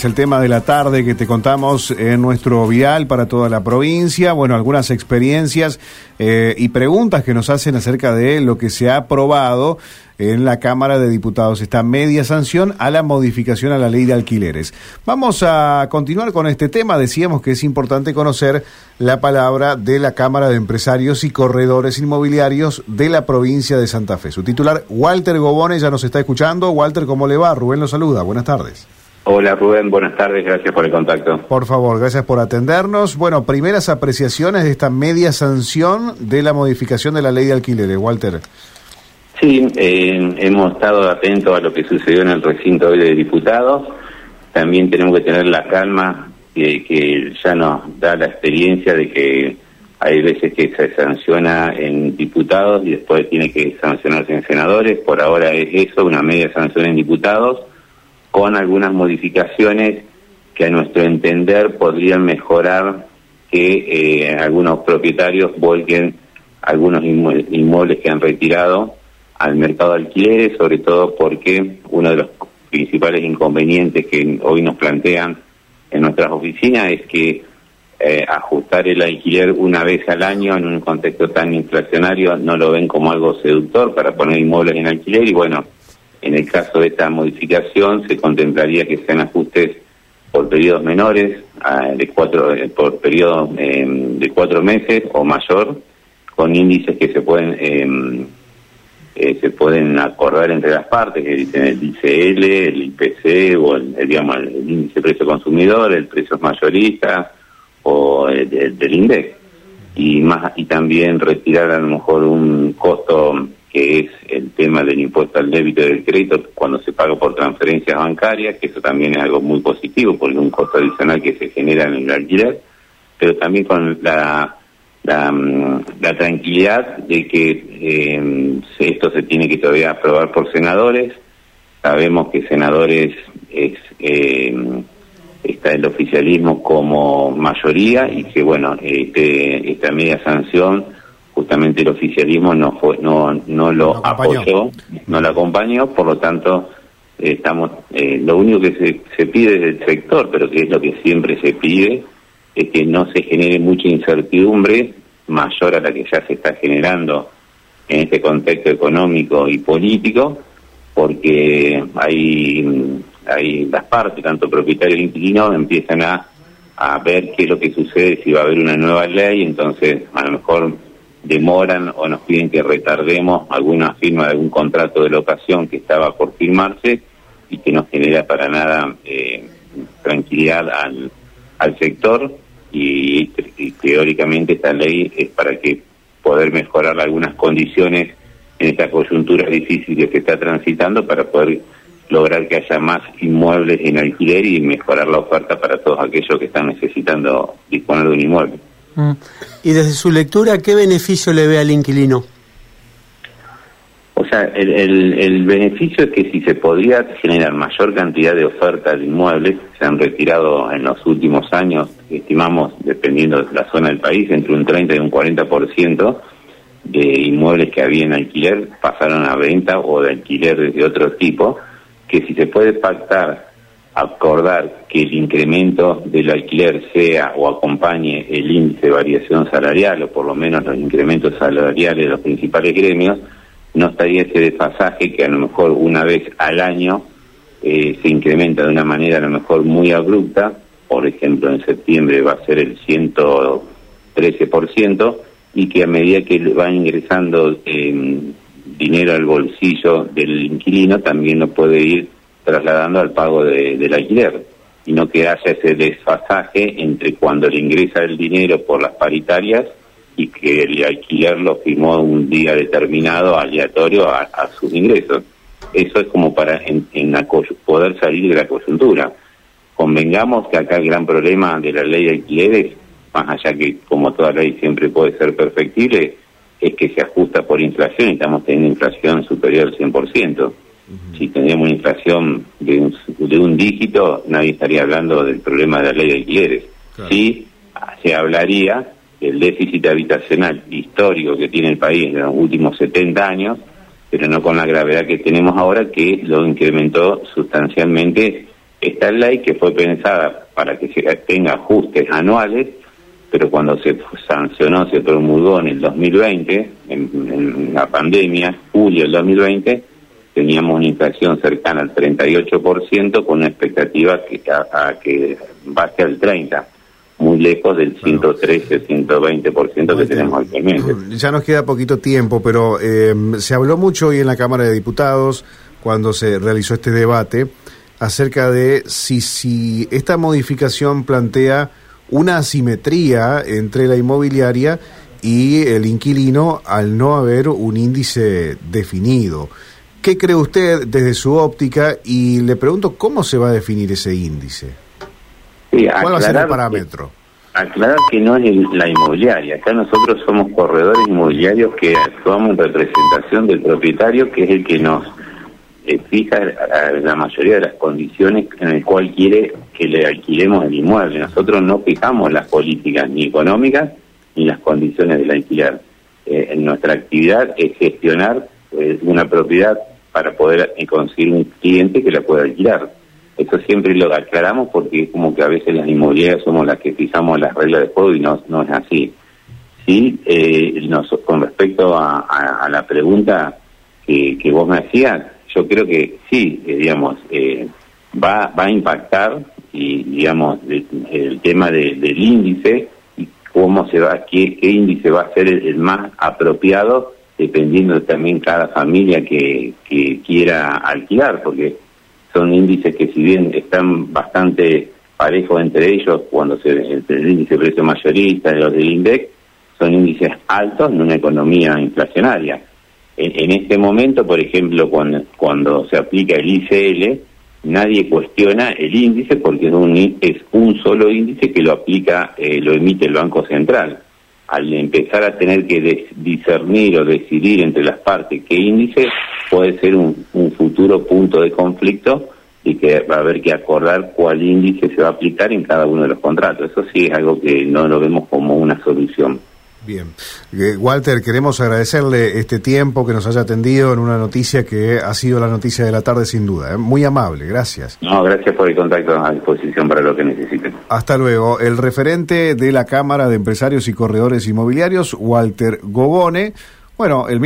Es el tema de la tarde que te contamos en nuestro vial para toda la provincia. Bueno, algunas experiencias eh, y preguntas que nos hacen acerca de lo que se ha aprobado en la Cámara de Diputados, esta media sanción a la modificación a la ley de alquileres. Vamos a continuar con este tema. Decíamos que es importante conocer la palabra de la Cámara de Empresarios y Corredores Inmobiliarios de la provincia de Santa Fe. Su titular, Walter Gobone, ya nos está escuchando. Walter, ¿cómo le va? Rubén lo saluda. Buenas tardes. Hola Rubén, buenas tardes, gracias por el contacto. Por favor, gracias por atendernos. Bueno, primeras apreciaciones de esta media sanción de la modificación de la ley de alquileres, Walter. Sí, eh, hemos estado atentos a lo que sucedió en el recinto hoy de diputados. También tenemos que tener la calma que, que ya nos da la experiencia de que hay veces que se sanciona en diputados y después tiene que sancionarse en senadores. Por ahora es eso, una media sanción en diputados con algunas modificaciones que a nuestro entender podrían mejorar que eh, algunos propietarios volquen algunos inmuebles que han retirado al mercado de alquileres, sobre todo porque uno de los principales inconvenientes que hoy nos plantean en nuestras oficinas es que eh, ajustar el alquiler una vez al año en un contexto tan inflacionario no lo ven como algo seductor para poner inmuebles en alquiler y bueno, en el caso de esta modificación se contemplaría que sean ajustes por periodos menores, de cuatro, eh, por periodos em, de cuatro meses o mayor, con índices que se pueden em, eh, se pueden acordar entre las partes, que dicen el ICL, el IPC o el, digamos el índice precio consumidor, el precio mayorista o el, del INDEX. Y más y también retirar a lo mejor un costo que es el tema del impuesto al débito del crédito cuando se paga por transferencias bancarias, que eso también es algo muy positivo porque es un costo adicional que se genera en el alquiler, pero también con la, la, mm, tranquilidad de que eh, esto se tiene que todavía aprobar por senadores. Sabemos que senadores es, eh, está el oficialismo como mayoría y que, bueno, este, esta media sanción justamente el oficialismo no fue no no lo apoyó no lo acompañó por lo tanto estamos eh, lo único que se, se pide del sector pero que es lo que siempre se pide es que no se genere mucha incertidumbre mayor a la que ya se está generando en este contexto económico y político porque hay hay las partes tanto propietarios e inquilinos empiezan a a ver qué es lo que sucede si va a haber una nueva ley entonces a lo mejor demoran o nos piden que retardemos alguna firma de algún contrato de locación que estaba por firmarse y que no genera para nada eh, tranquilidad al, al sector y, teóricamente esta ley es para que poder mejorar algunas condiciones en esta coyuntura difícil que se está transitando para poder lograr que haya más inmuebles en alquiler y mejorar la oferta para todos aquellos que están necesitando disponer de un inmueble. Mm. Y desde su lectura, ¿qué beneficio le ve al inquilino? O sea, el, el, beneficio es que si se podría generar mayor cantidad de ofertas de inmuebles, se han retirado en los últimos años, estimamos, dependiendo de la zona del país, entre un 30 y un 40% de inmuebles que había en alquiler pasaron a venta o de alquiler de otro tipo, que si se puede pactar acordar que el incremento del alquiler sea o acompañe el índice de variación salarial o por lo menos los incrementos salariales de los principales gremios, no estaría ese desfasaje que a lo mejor una vez al año eh, se incrementa de una manera a lo mejor muy abrupta, por ejemplo en septiembre va a ser el 113%, y que a medida que va ingresando eh, dinero al bolsillo del inquilino también lo puede ir trasladando al pago de, del alquiler y no que haya ese desfasaje entre cuando le ingresa el dinero por las paritarias y que el alquiler lo firmó un día determinado, aleatorio a, sus ingresos. Eso es como para en, poder salir de la coyuntura. Convengamos que acá el gran problema de la ley de alquileres, más allá que como toda ley siempre puede ser perfectible, es que se ajusta por inflación y estamos teniendo inflación superior al 100%. Si tendríamos una inflación de un, de un dígito, nadie estaría hablando del problema de la ley de alquileres. Sí, se hablaría del déficit habitacional histórico que tiene el país en los últimos 70 años, pero no con la gravedad que tenemos ahora, que lo incrementó sustancialmente esta ley que fue pensada para que se tenga ajustes anuales, pero cuando se sancionó, se promulgó en el 2020, en, la pandemia, julio del 2020, teníamos una inflación cercana al 38% con una expectativa que, a, que baje al 30% muy lejos del 113, 120% que tenemos actualmente. Ya nos queda poquito tiempo, pero eh, se habló mucho hoy en la Cámara de Diputados, cuando se realizó este debate, acerca de si, si esta modificación plantea una asimetría entre la inmobiliaria y el inquilino al no haber un índice definido. ¿Qué cree usted desde su óptica? Y le pregunto, ¿cómo se va a definir ese índice? ¿Cuál va a ser el parámetro? aclarar que no es la inmobiliaria. Acá nosotros somos corredores inmobiliarios que actuamos en representación del propietario, que es el que nos eh, fija la mayoría de las condiciones en el cual quiere que le alquilemos el inmueble. Nosotros no fijamos las políticas ni económicas ni las condiciones del alquiler. Eh, nuestra actividad es gestionar eh, una propiedad para poder conseguir un cliente que la pueda alquilar. Eso siempre lo aclaramos porque es como que a veces las inmobiliarias somos las que fijamos las reglas de juego y no, no es así. Sí, con respecto a, la pregunta que, que vos me hacías, yo creo que sí, eh, digamos, eh, va, va a impactar y, digamos, el, tema del índice y cómo se va, qué, índice va a ser el, más apropiado dependiendo también cada familia que, quiera alquilar, porque son índices que si bien están bastante parejos entre ellos, cuando se el índice de precio mayorista los del INDEC, son índices altos en una economía inflacionaria en, este momento, por ejemplo, cuando, cuando se aplica el ICL, nadie cuestiona el índice porque es un, es un solo índice que lo aplica, eh, lo emite el Banco Central. Al empezar a tener que discernir o decidir entre las partes qué índice, puede ser un, futuro punto de conflicto y que va a haber que acordar cuál índice se va a aplicar en cada uno de los contratos. Eso sí es algo que no lo vemos como una solución. Bien. Eh, Walter, queremos agradecerle este tiempo que nos haya atendido en una noticia que ha sido la noticia de la tarde sin duda. ¿eh? Muy amable, gracias. No, gracias por el contacto a disposición para lo que necesiten. Hasta luego. El referente de la Cámara de Empresarios y Corredores Inmobiliarios, Walter Gobone. Bueno, el